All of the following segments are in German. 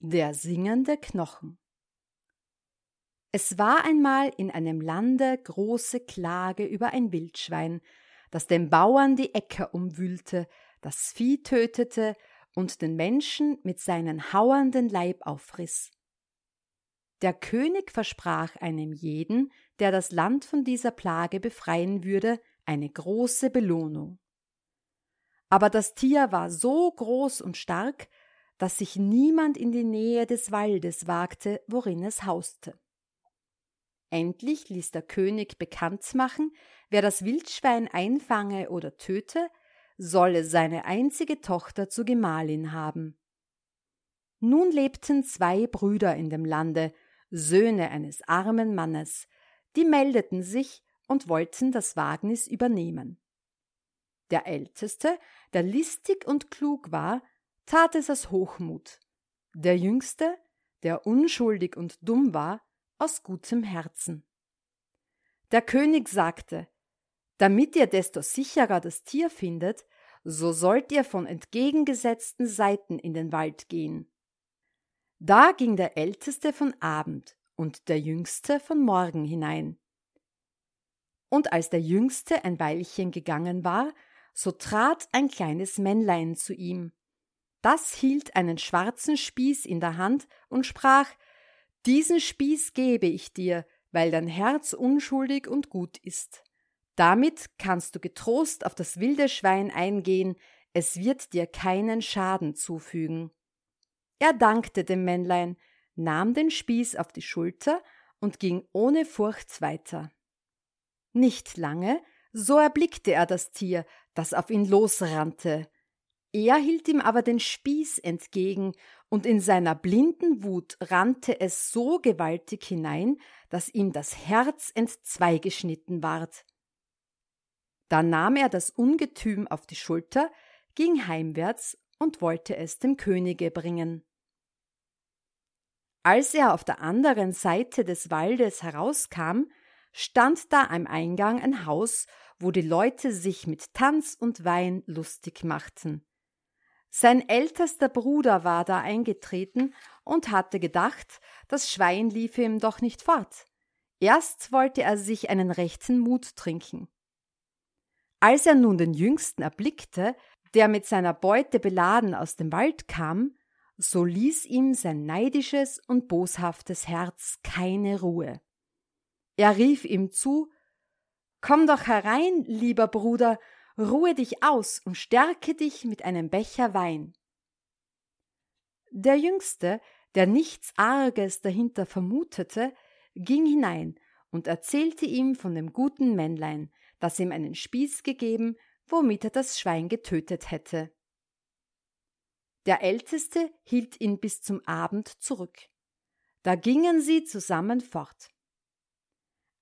Der singende Knochen Es war einmal in einem Lande große Klage über ein Wildschwein, das den Bauern die Äcker umwühlte, das Vieh tötete und den Menschen mit seinen hauernden Leib auffriss. Der König versprach einem jeden, der das Land von dieser Plage befreien würde, eine große Belohnung. Aber das Tier war so groß und stark, dass sich niemand in die Nähe des Waldes wagte, worin es hauste. Endlich ließ der König bekannt machen, wer das Wildschwein einfange oder töte, solle seine einzige Tochter zur Gemahlin haben. Nun lebten zwei Brüder in dem Lande, Söhne eines armen Mannes, die meldeten sich und wollten das Wagnis übernehmen. Der Älteste, der listig und klug war, tat es aus Hochmut, der Jüngste, der unschuldig und dumm war, aus gutem Herzen. Der König sagte, damit ihr desto sicherer das Tier findet, so sollt ihr von entgegengesetzten Seiten in den Wald gehen. Da ging der Älteste von Abend und der Jüngste von Morgen hinein. Und als der Jüngste ein Weilchen gegangen war, so trat ein kleines Männlein zu ihm, das hielt einen schwarzen Spieß in der Hand und sprach Diesen Spieß gebe ich dir, weil dein Herz unschuldig und gut ist. Damit kannst du getrost auf das wilde Schwein eingehen, es wird dir keinen Schaden zufügen. Er dankte dem Männlein, nahm den Spieß auf die Schulter und ging ohne Furcht weiter. Nicht lange, so erblickte er das Tier, das auf ihn losrannte. Er hielt ihm aber den Spieß entgegen, und in seiner blinden Wut rannte es so gewaltig hinein, dass ihm das Herz entzweigeschnitten ward. Da nahm er das Ungetüm auf die Schulter, ging heimwärts und wollte es dem Könige bringen. Als er auf der anderen Seite des Waldes herauskam, stand da am Eingang ein Haus, wo die Leute sich mit Tanz und Wein lustig machten. Sein ältester Bruder war da eingetreten und hatte gedacht, das Schwein liefe ihm doch nicht fort. Erst wollte er sich einen rechten Mut trinken. Als er nun den Jüngsten erblickte, der mit seiner Beute beladen aus dem Wald kam, so ließ ihm sein neidisches und boshaftes Herz keine Ruhe. Er rief ihm zu Komm doch herein, lieber Bruder, ruhe dich aus und stärke dich mit einem Becher Wein. Der Jüngste, der nichts Arges dahinter vermutete, ging hinein und erzählte ihm von dem guten Männlein, das ihm einen Spieß gegeben, womit er das Schwein getötet hätte. Der Älteste hielt ihn bis zum Abend zurück. Da gingen sie zusammen fort.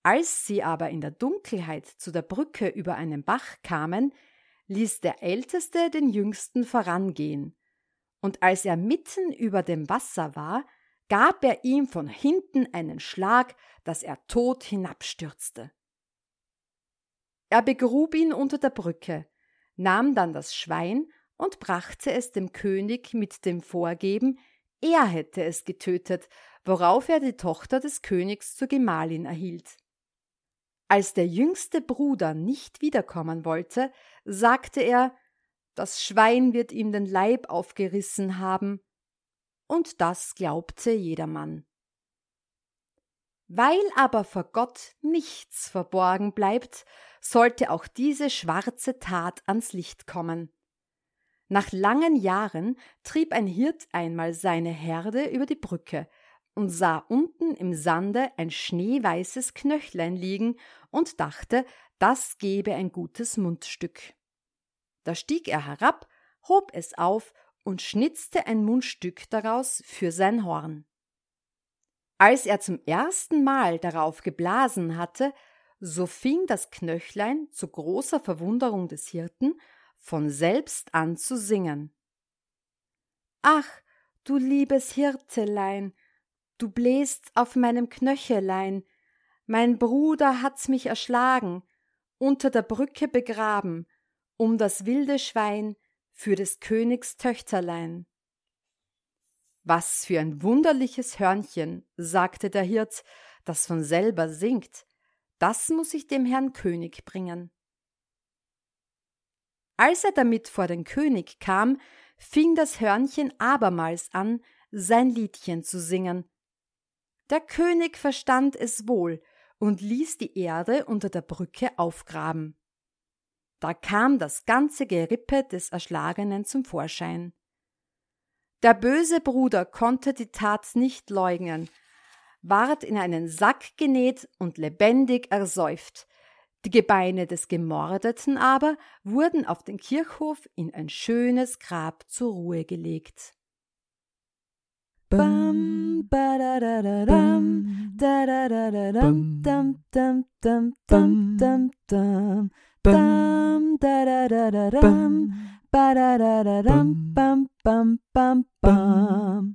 Als sie aber in der Dunkelheit zu der Brücke über einen Bach kamen, ließ der Älteste den Jüngsten vorangehen, und als er mitten über dem Wasser war, gab er ihm von hinten einen Schlag, dass er tot hinabstürzte. Er begrub ihn unter der Brücke, nahm dann das Schwein und brachte es dem König mit dem Vorgeben, er hätte es getötet, worauf er die Tochter des Königs zur Gemahlin erhielt. Als der jüngste Bruder nicht wiederkommen wollte, sagte er, das Schwein wird ihm den Leib aufgerissen haben, und das glaubte jedermann. Weil aber vor Gott nichts verborgen bleibt, sollte auch diese schwarze Tat ans Licht kommen. Nach langen Jahren trieb ein Hirt einmal seine Herde über die Brücke, und sah unten im Sande ein schneeweißes Knöchlein liegen und dachte, das gebe ein gutes Mundstück. Da stieg er herab, hob es auf und schnitzte ein Mundstück daraus für sein Horn. Als er zum ersten Mal darauf geblasen hatte, so fing das Knöchlein zu großer Verwunderung des Hirten von selbst an zu singen. Ach, du liebes Hirtelein, du bläst auf meinem Knöchelein, mein Bruder hat's mich erschlagen, unter der Brücke begraben, um das wilde Schwein für des Königs Töchterlein. Was für ein wunderliches Hörnchen, sagte der Hirt, das von selber singt. Das muss ich dem Herrn König bringen. Als er damit vor den König kam, fing das Hörnchen abermals an, sein Liedchen zu singen. Der König verstand es wohl und ließ die Erde unter der Brücke aufgraben. Da kam das ganze Gerippe des Erschlagenen zum Vorschein. Der böse Bruder konnte die Tat nicht leugnen, ward in einen Sack genäht und lebendig ersäuft. Die Gebeine des Gemordeten aber wurden auf den Kirchhof in ein schönes Grab zur Ruhe gelegt. Bam, ba da da da dam, da da da da dam, dam dam dam dam dam dam, dam da da da da dam. Ba-da-da-da-dum, bum, bum, bum, bum.